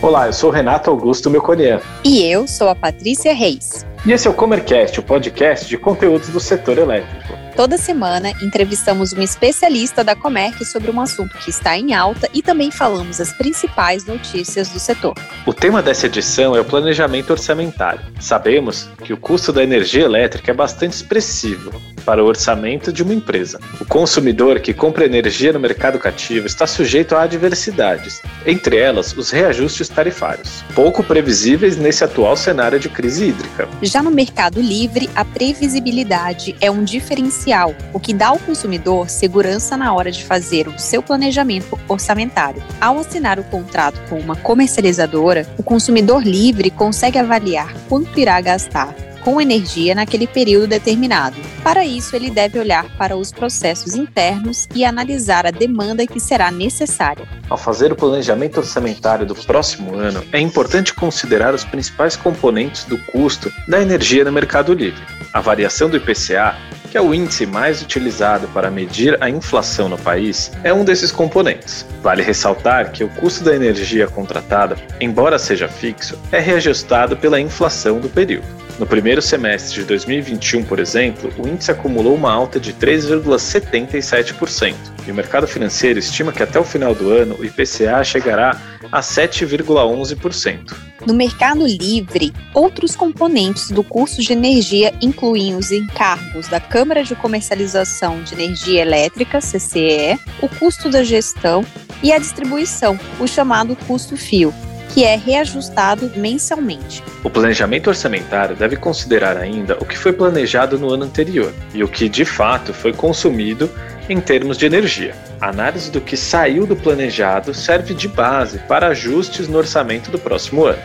Olá, eu sou Renato Augusto Melconian. E eu sou a Patrícia Reis. E esse é o Comercast, o podcast de conteúdos do setor elétrico. Toda semana entrevistamos um especialista da Comerc sobre um assunto que está em alta e também falamos as principais notícias do setor. O tema dessa edição é o planejamento orçamentário. Sabemos que o custo da energia elétrica é bastante expressivo para o orçamento de uma empresa. O consumidor que compra energia no mercado cativo está sujeito a adversidades, entre elas os reajustes tarifários, pouco previsíveis nesse atual cenário de crise hídrica. Já no mercado livre, a previsibilidade é um diferencial, o que dá ao consumidor segurança na hora de fazer o seu planejamento orçamentário. Ao assinar o contrato com uma comercializadora, o consumidor livre consegue avaliar quanto irá gastar com energia naquele período determinado. Para isso, ele deve olhar para os processos internos e analisar a demanda que será necessária. Ao fazer o planejamento orçamentário do próximo ano, é importante considerar os principais componentes do custo da energia no mercado livre. A variação do IPCA que é o índice mais utilizado para medir a inflação no país, é um desses componentes. Vale ressaltar que o custo da energia contratada, embora seja fixo, é reajustado pela inflação do período. No primeiro semestre de 2021, por exemplo, o índice acumulou uma alta de 3,77%, e o mercado financeiro estima que até o final do ano o IPCA chegará a 7,11%. No mercado livre, outros componentes do custo de energia incluem os encargos da Câmara de Comercialização de Energia Elétrica, CCE, o custo da gestão e a distribuição, o chamado custo fio, que é reajustado mensalmente. O planejamento orçamentário deve considerar ainda o que foi planejado no ano anterior e o que de fato foi consumido em termos de energia. A análise do que saiu do planejado serve de base para ajustes no orçamento do próximo ano.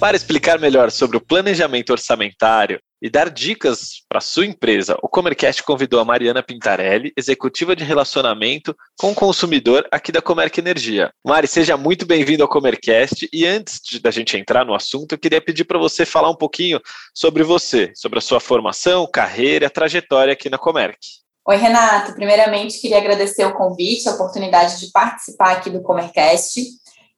Para explicar melhor sobre o planejamento orçamentário e dar dicas para sua empresa, o Comercast convidou a Mariana Pintarelli, executiva de relacionamento com o consumidor aqui da Comerc Energia. Mari, seja muito bem-vindo ao Comercast e antes de, da gente entrar no assunto, eu queria pedir para você falar um pouquinho sobre você, sobre a sua formação, carreira, trajetória aqui na Comerc. Oi, Renato. Primeiramente, queria agradecer o convite, a oportunidade de participar aqui do Comercast.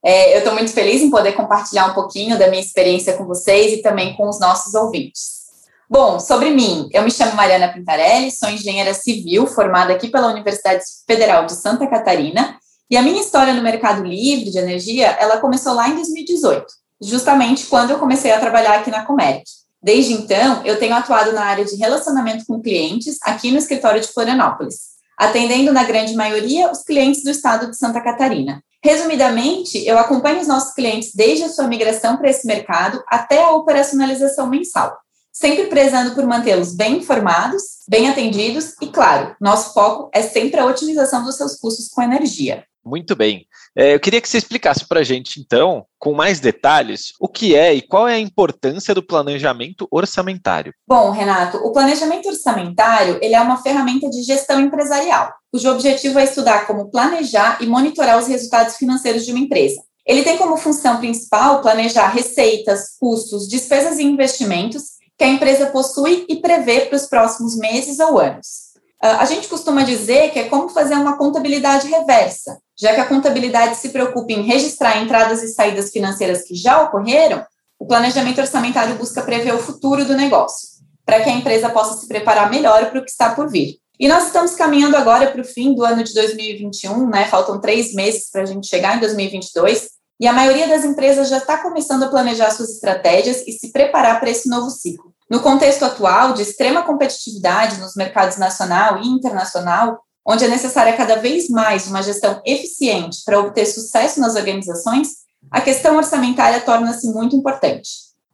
É, eu estou muito feliz em poder compartilhar um pouquinho da minha experiência com vocês e também com os nossos ouvintes. Bom, sobre mim, eu me chamo Mariana Pintarelli, sou engenheira civil formada aqui pela Universidade Federal de Santa Catarina e a minha história no mercado livre de energia, ela começou lá em 2018, justamente quando eu comecei a trabalhar aqui na Comerc. Desde então, eu tenho atuado na área de relacionamento com clientes aqui no escritório de Florianópolis, atendendo na grande maioria os clientes do estado de Santa Catarina. Resumidamente, eu acompanho os nossos clientes desde a sua migração para esse mercado até a operacionalização mensal sempre prezando por mantê-los bem informados, bem atendidos e, claro, nosso foco é sempre a otimização dos seus custos com energia. Muito bem. É, eu queria que você explicasse para a gente, então, com mais detalhes, o que é e qual é a importância do planejamento orçamentário. Bom, Renato, o planejamento orçamentário ele é uma ferramenta de gestão empresarial, cujo objetivo é estudar como planejar e monitorar os resultados financeiros de uma empresa. Ele tem como função principal planejar receitas, custos, despesas e investimentos que a empresa possui e prevê para os próximos meses ou anos. Ah, a gente costuma dizer que é como fazer uma contabilidade reversa, já que a contabilidade se preocupa em registrar entradas e saídas financeiras que já ocorreram, o planejamento orçamentário busca prever o futuro do negócio, para que a empresa possa se preparar melhor para o que está por vir. E nós estamos caminhando agora para o fim do ano de 2021, né? Faltam três meses para a gente chegar em 2022. E a maioria das empresas já está começando a planejar suas estratégias e se preparar para esse novo ciclo. No contexto atual de extrema competitividade nos mercados nacional e internacional, onde é necessária cada vez mais uma gestão eficiente para obter sucesso nas organizações, a questão orçamentária torna-se muito importante.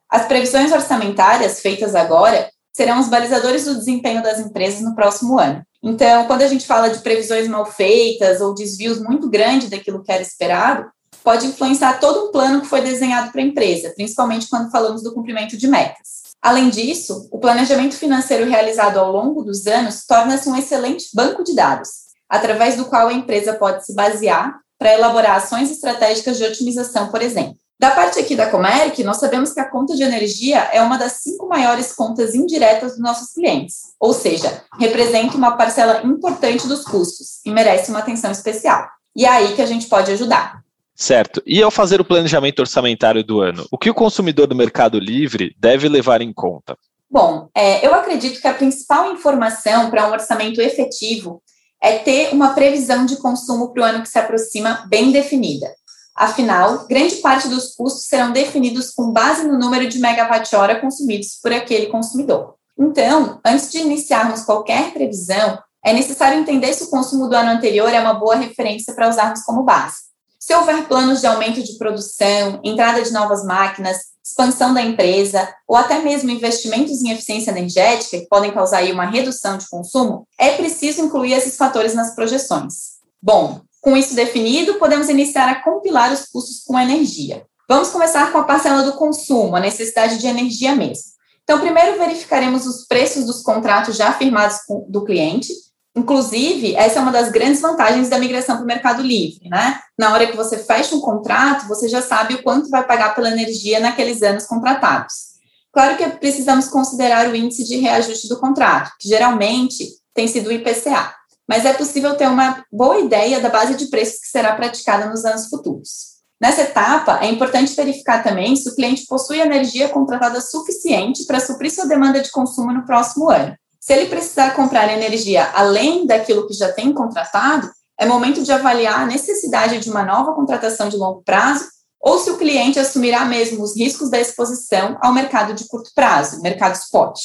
As previsões orçamentárias feitas agora serão os balizadores do desempenho das empresas no próximo ano. Então, quando a gente fala de previsões mal feitas ou desvios muito grandes daquilo que era esperado, pode influenciar todo um plano que foi desenhado para a empresa, principalmente quando falamos do cumprimento de metas. Além disso, o planejamento financeiro realizado ao longo dos anos torna-se um excelente banco de dados, através do qual a empresa pode se basear para elaborar ações estratégicas de otimização, por exemplo. Da parte aqui da Comerc, nós sabemos que a conta de energia é uma das cinco maiores contas indiretas dos nossos clientes, ou seja, representa uma parcela importante dos custos e merece uma atenção especial. E é aí que a gente pode ajudar. Certo. E ao fazer o planejamento orçamentário do ano, o que o consumidor do Mercado Livre deve levar em conta? Bom, é, eu acredito que a principal informação para um orçamento efetivo é ter uma previsão de consumo para o ano que se aproxima bem definida. Afinal, grande parte dos custos serão definidos com base no número de megawatt-hora consumidos por aquele consumidor. Então, antes de iniciarmos qualquer previsão, é necessário entender se o consumo do ano anterior é uma boa referência para usarmos como base. Se houver planos de aumento de produção, entrada de novas máquinas, expansão da empresa ou até mesmo investimentos em eficiência energética que podem causar aí uma redução de consumo, é preciso incluir esses fatores nas projeções. Bom, com isso definido, podemos iniciar a compilar os custos com energia. Vamos começar com a parcela do consumo, a necessidade de energia mesmo. Então, primeiro verificaremos os preços dos contratos já firmados do cliente Inclusive, essa é uma das grandes vantagens da migração para o Mercado Livre, né? Na hora que você fecha um contrato, você já sabe o quanto vai pagar pela energia naqueles anos contratados. Claro que precisamos considerar o índice de reajuste do contrato, que geralmente tem sido o IPCA, mas é possível ter uma boa ideia da base de preços que será praticada nos anos futuros. Nessa etapa, é importante verificar também se o cliente possui energia contratada suficiente para suprir sua demanda de consumo no próximo ano. Se ele precisar comprar energia além daquilo que já tem contratado, é momento de avaliar a necessidade de uma nova contratação de longo prazo ou se o cliente assumirá mesmo os riscos da exposição ao mercado de curto prazo, mercado spot.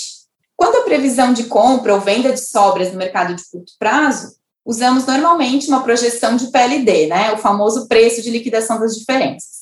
Quando a previsão de compra ou venda de sobras no mercado de curto prazo, usamos normalmente uma projeção de PLD, né, o famoso preço de liquidação das diferenças.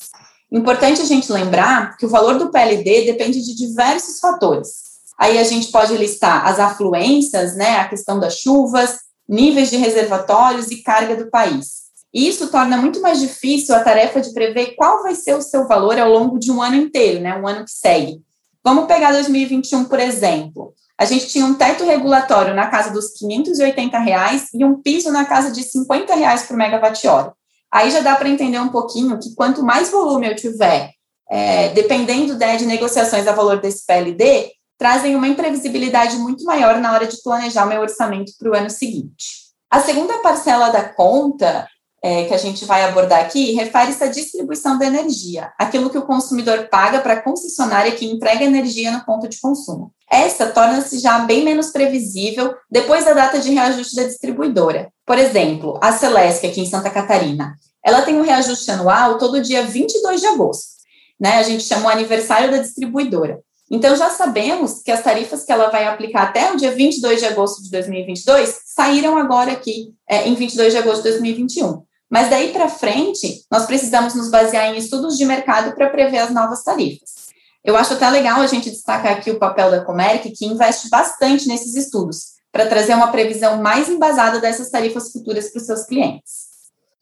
Importante a gente lembrar que o valor do PLD depende de diversos fatores, Aí a gente pode listar as afluências, né, a questão das chuvas, níveis de reservatórios e carga do país. Isso torna muito mais difícil a tarefa de prever qual vai ser o seu valor ao longo de um ano inteiro, né, um ano que segue. Vamos pegar 2021, por exemplo. A gente tinha um teto regulatório na casa dos 580 reais e um piso na casa de 50 reais por megawatt-hora. Aí já dá para entender um pouquinho que quanto mais volume eu tiver, é, dependendo né, de negociações a valor desse PLD, trazem uma imprevisibilidade muito maior na hora de planejar meu orçamento para o ano seguinte. A segunda parcela da conta é, que a gente vai abordar aqui refere-se à distribuição da energia, aquilo que o consumidor paga para a concessionária que entrega energia no ponto de consumo. Essa torna-se já bem menos previsível depois da data de reajuste da distribuidora. Por exemplo, a Celesc, aqui em Santa Catarina, ela tem um reajuste anual todo dia 22 de agosto. Né? A gente chama o aniversário da distribuidora. Então, já sabemos que as tarifas que ela vai aplicar até o dia 22 de agosto de 2022 saíram agora aqui é, em 22 de agosto de 2021. Mas daí para frente, nós precisamos nos basear em estudos de mercado para prever as novas tarifas. Eu acho até legal a gente destacar aqui o papel da Comerc, que investe bastante nesses estudos, para trazer uma previsão mais embasada dessas tarifas futuras para os seus clientes.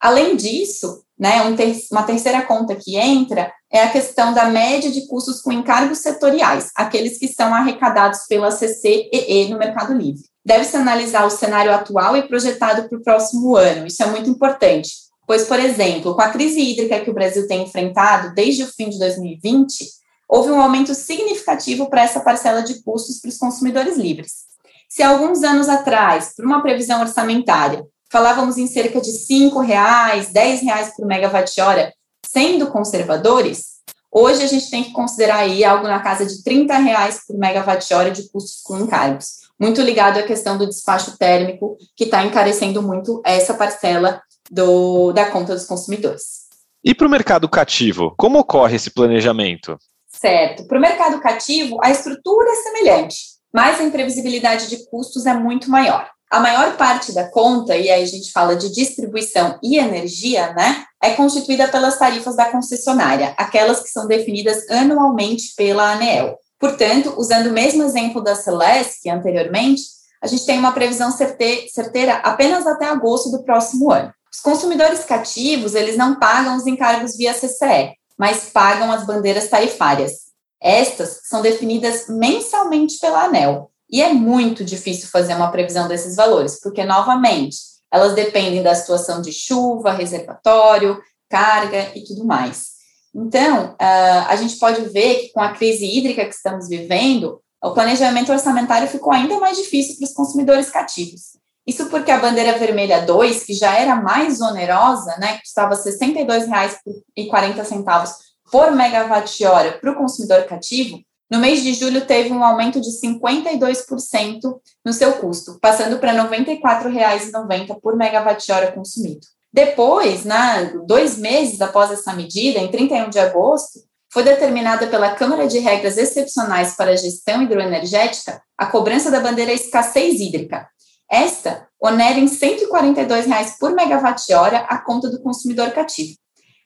Além disso, né, um ter uma terceira conta que entra é a questão da média de custos com encargos setoriais, aqueles que são arrecadados pela CCEE no Mercado Livre. Deve-se analisar o cenário atual e projetado para o próximo ano, isso é muito importante, pois, por exemplo, com a crise hídrica que o Brasil tem enfrentado desde o fim de 2020, houve um aumento significativo para essa parcela de custos para os consumidores livres. Se alguns anos atrás, por uma previsão orçamentária, falávamos em cerca de R$ reais, R$ reais por megawatt-hora, sendo conservadores, hoje a gente tem que considerar aí algo na casa de R$ reais por megawatt-hora de custos com encargos, muito ligado à questão do despacho térmico, que está encarecendo muito essa parcela do, da conta dos consumidores. E para o mercado cativo, como ocorre esse planejamento? Certo. Para o mercado cativo, a estrutura é semelhante, mas a imprevisibilidade de custos é muito maior. A maior parte da conta, e aí a gente fala de distribuição e energia, né, é constituída pelas tarifas da concessionária, aquelas que são definidas anualmente pela ANEEL. Portanto, usando o mesmo exemplo da Celeste anteriormente, a gente tem uma previsão certeira apenas até agosto do próximo ano. Os consumidores cativos, eles não pagam os encargos via CCE, mas pagam as bandeiras tarifárias. Estas são definidas mensalmente pela ANEL e é muito difícil fazer uma previsão desses valores, porque, novamente, elas dependem da situação de chuva, reservatório, carga e tudo mais. Então, uh, a gente pode ver que com a crise hídrica que estamos vivendo, o planejamento orçamentário ficou ainda mais difícil para os consumidores cativos. Isso porque a bandeira vermelha 2, que já era mais onerosa, né, custava R$ 62,40 por megawatt-hora para o consumidor cativo, no mês de julho teve um aumento de 52% no seu custo, passando para R$ 94,90 por megawatt-hora consumido. Depois, né, dois meses após essa medida, em 31 de agosto, foi determinada pela Câmara de Regras Excepcionais para a Gestão Hidroenergética a cobrança da bandeira escassez hídrica. Esta onera em 142 reais por megawatt-hora a conta do consumidor cativo.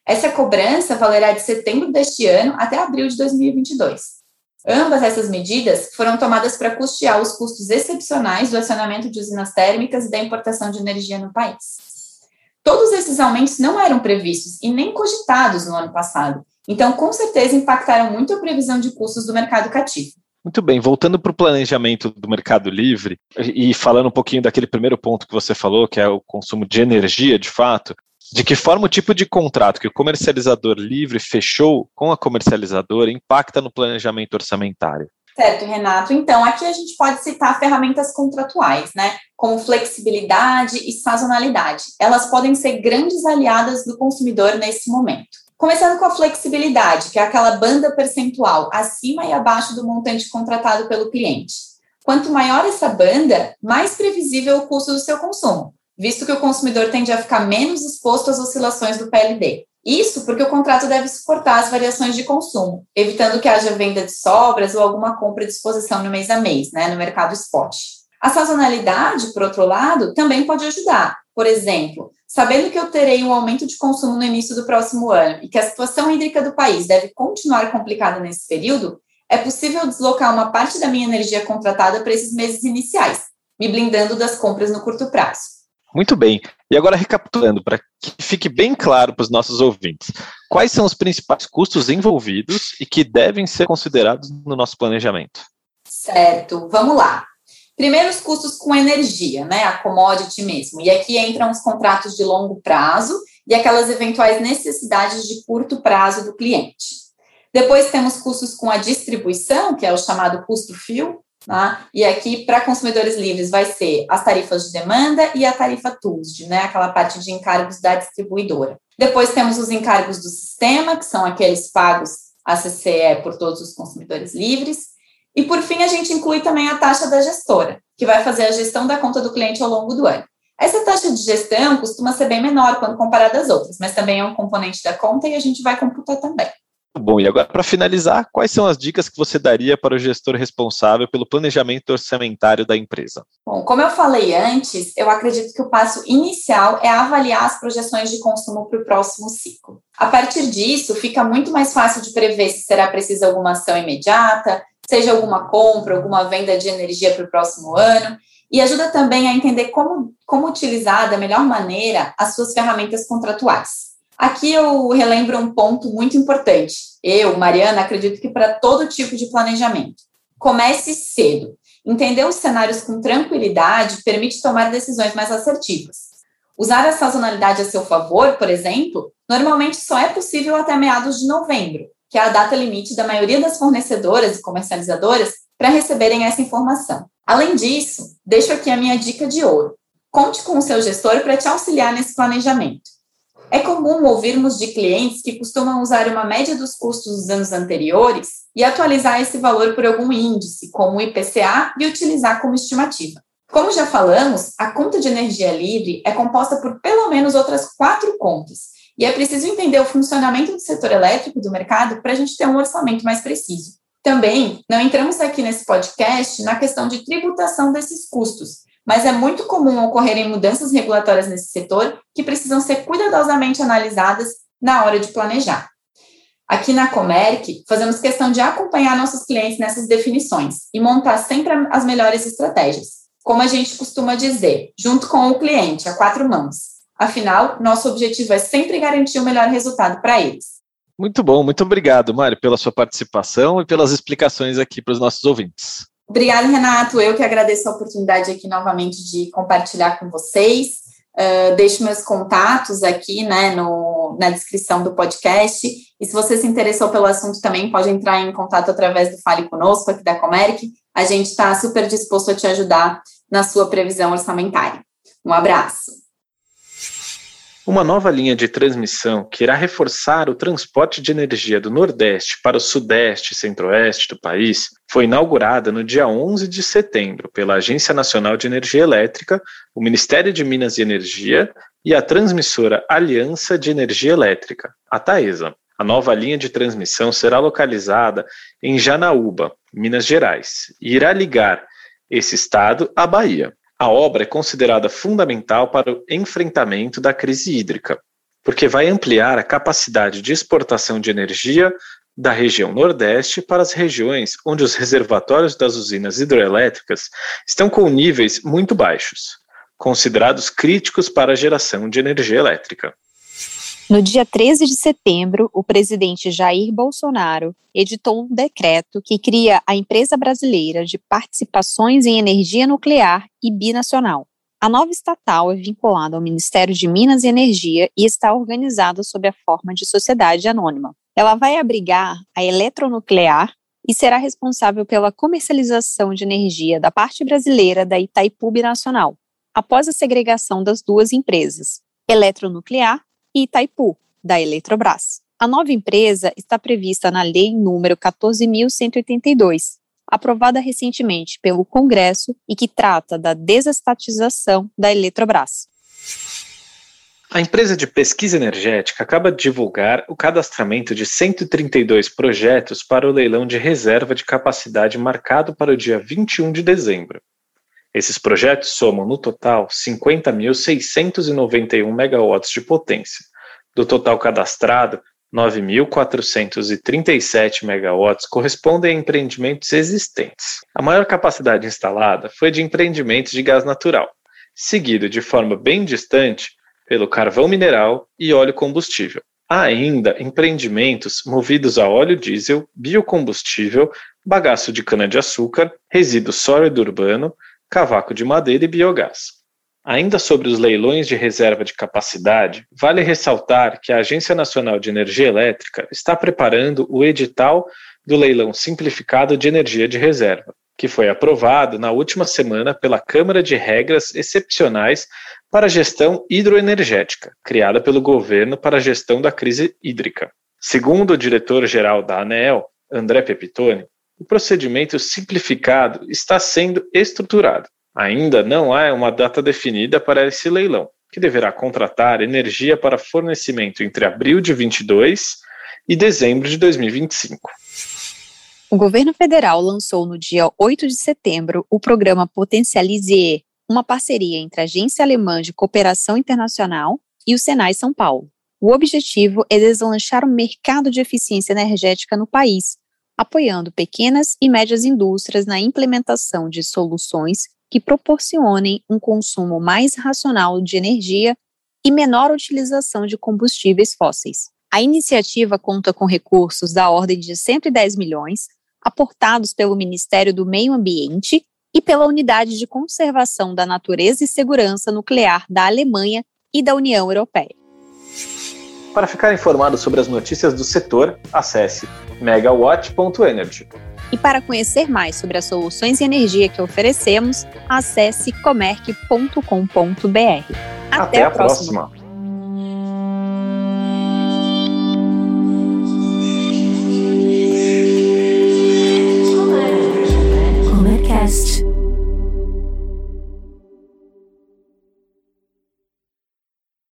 Essa cobrança valerá de setembro deste ano até abril de 2022. Ambas essas medidas foram tomadas para custear os custos excepcionais do acionamento de usinas térmicas e da importação de energia no país. Todos esses aumentos não eram previstos e nem cogitados no ano passado. Então, com certeza, impactaram muito a previsão de custos do mercado cativo. Muito bem, voltando para o planejamento do Mercado Livre e falando um pouquinho daquele primeiro ponto que você falou, que é o consumo de energia, de fato, de que forma o tipo de contrato que o comercializador livre fechou com a comercializadora impacta no planejamento orçamentário? Certo, Renato. Então, aqui a gente pode citar ferramentas contratuais, né? Como flexibilidade e sazonalidade. Elas podem ser grandes aliadas do consumidor nesse momento. Começando com a flexibilidade, que é aquela banda percentual acima e abaixo do montante contratado pelo cliente. Quanto maior essa banda, mais previsível o custo do seu consumo, visto que o consumidor tende a ficar menos exposto às oscilações do PLD. Isso porque o contrato deve suportar as variações de consumo, evitando que haja venda de sobras ou alguma compra de exposição no mês a mês, né, no mercado spot. A sazonalidade, por outro lado, também pode ajudar. Por exemplo, sabendo que eu terei um aumento de consumo no início do próximo ano e que a situação hídrica do país deve continuar complicada nesse período, é possível deslocar uma parte da minha energia contratada para esses meses iniciais, me blindando das compras no curto prazo. Muito bem. E agora, recapitulando, para que fique bem claro para os nossos ouvintes, quais são os principais custos envolvidos e que devem ser considerados no nosso planejamento? Certo, vamos lá. Primeiro, os custos com energia, né? A commodity mesmo. E aqui entram os contratos de longo prazo e aquelas eventuais necessidades de curto prazo do cliente. Depois temos custos com a distribuição, que é o chamado custo fio, Tá? E aqui, para consumidores livres, vai ser as tarifas de demanda e a tarifa TUSD, né? aquela parte de encargos da distribuidora. Depois temos os encargos do sistema, que são aqueles pagos a CCE por todos os consumidores livres. E, por fim, a gente inclui também a taxa da gestora, que vai fazer a gestão da conta do cliente ao longo do ano. Essa taxa de gestão costuma ser bem menor quando comparada às outras, mas também é um componente da conta e a gente vai computar também. Bom, e agora para finalizar, quais são as dicas que você daria para o gestor responsável pelo planejamento orçamentário da empresa? Bom, como eu falei antes, eu acredito que o passo inicial é avaliar as projeções de consumo para o próximo ciclo. A partir disso, fica muito mais fácil de prever se será preciso alguma ação imediata, seja alguma compra, alguma venda de energia para o próximo ano, e ajuda também a entender como, como utilizar da melhor maneira as suas ferramentas contratuais. Aqui eu relembro um ponto muito importante. Eu, Mariana, acredito que para todo tipo de planejamento. Comece cedo. Entender os cenários com tranquilidade permite tomar decisões mais assertivas. Usar a sazonalidade a seu favor, por exemplo, normalmente só é possível até meados de novembro, que é a data limite da maioria das fornecedoras e comercializadoras para receberem essa informação. Além disso, deixo aqui a minha dica de ouro. Conte com o seu gestor para te auxiliar nesse planejamento. É comum ouvirmos de clientes que costumam usar uma média dos custos dos anos anteriores e atualizar esse valor por algum índice, como o IPCA, e utilizar como estimativa. Como já falamos, a conta de energia livre é composta por pelo menos outras quatro contas, e é preciso entender o funcionamento do setor elétrico do mercado para a gente ter um orçamento mais preciso. Também não entramos aqui nesse podcast na questão de tributação desses custos, mas é muito comum ocorrerem mudanças regulatórias nesse setor que precisam ser cuidadosamente analisadas na hora de planejar. Aqui na Comerc, fazemos questão de acompanhar nossos clientes nessas definições e montar sempre as melhores estratégias. Como a gente costuma dizer, junto com o cliente, a quatro mãos. Afinal, nosso objetivo é sempre garantir o melhor resultado para eles. Muito bom, muito obrigado, Mário, pela sua participação e pelas explicações aqui para os nossos ouvintes. Obrigada, Renato. Eu que agradeço a oportunidade aqui novamente de compartilhar com vocês. Uh, deixo meus contatos aqui, né, no, na descrição do podcast. E se você se interessou pelo assunto também, pode entrar em contato através do Fale Conosco, aqui da Comeric. A gente está super disposto a te ajudar na sua previsão orçamentária. Um abraço. Uma nova linha de transmissão que irá reforçar o transporte de energia do Nordeste para o Sudeste e Centro-Oeste do país foi inaugurada no dia 11 de setembro pela Agência Nacional de Energia Elétrica, o Ministério de Minas e Energia e a transmissora Aliança de Energia Elétrica, a Taesa. A nova linha de transmissão será localizada em Janaúba, Minas Gerais, e irá ligar esse estado à Bahia. A obra é considerada fundamental para o enfrentamento da crise hídrica, porque vai ampliar a capacidade de exportação de energia da região Nordeste para as regiões onde os reservatórios das usinas hidroelétricas estão com níveis muito baixos, considerados críticos para a geração de energia elétrica. No dia 13 de setembro, o presidente Jair Bolsonaro editou um decreto que cria a Empresa Brasileira de Participações em Energia Nuclear e Binacional. A nova estatal é vinculada ao Ministério de Minas e Energia e está organizada sob a forma de sociedade anônima. Ela vai abrigar a eletronuclear e será responsável pela comercialização de energia da parte brasileira da Itaipu Binacional, após a segregação das duas empresas, Eletronuclear e Itaipu, da Eletrobras. A nova empresa está prevista na Lei número 14.182, aprovada recentemente pelo Congresso e que trata da desestatização da Eletrobras. A empresa de pesquisa energética acaba de divulgar o cadastramento de 132 projetos para o leilão de reserva de capacidade marcado para o dia 21 de dezembro. Esses projetos somam, no total, 50.691 megawatts de potência. Do total cadastrado, 9.437 megawatts correspondem a empreendimentos existentes. A maior capacidade instalada foi de empreendimentos de gás natural, seguido de forma bem distante pelo carvão mineral e óleo combustível. Há ainda empreendimentos movidos a óleo diesel, biocombustível, bagaço de cana-de-açúcar, resíduo sólido urbano, cavaco de madeira e biogás. Ainda sobre os leilões de reserva de capacidade, vale ressaltar que a Agência Nacional de Energia Elétrica está preparando o edital do leilão simplificado de energia de reserva, que foi aprovado na última semana pela Câmara de Regras Excepcionais para a Gestão Hidroenergética, criada pelo governo para a gestão da crise hídrica. Segundo o diretor-geral da ANEEL, André Pepitone, o procedimento simplificado está sendo estruturado. Ainda não há uma data definida para esse leilão, que deverá contratar energia para fornecimento entre abril de 22 e dezembro de 2025. O governo federal lançou no dia 8 de setembro o programa Potencialize, uma parceria entre a Agência Alemã de Cooperação Internacional e o Senai São Paulo. O objetivo é deslanchar o mercado de eficiência energética no país, apoiando pequenas e médias indústrias na implementação de soluções que proporcionem um consumo mais racional de energia e menor utilização de combustíveis fósseis. A iniciativa conta com recursos da ordem de 110 milhões, aportados pelo Ministério do Meio Ambiente e pela Unidade de Conservação da Natureza e Segurança Nuclear da Alemanha e da União Europeia. Para ficar informado sobre as notícias do setor, acesse megawatt.energy. E para conhecer mais sobre as soluções de energia que oferecemos, acesse comerc.com.br. Até, Até a próxima. próxima.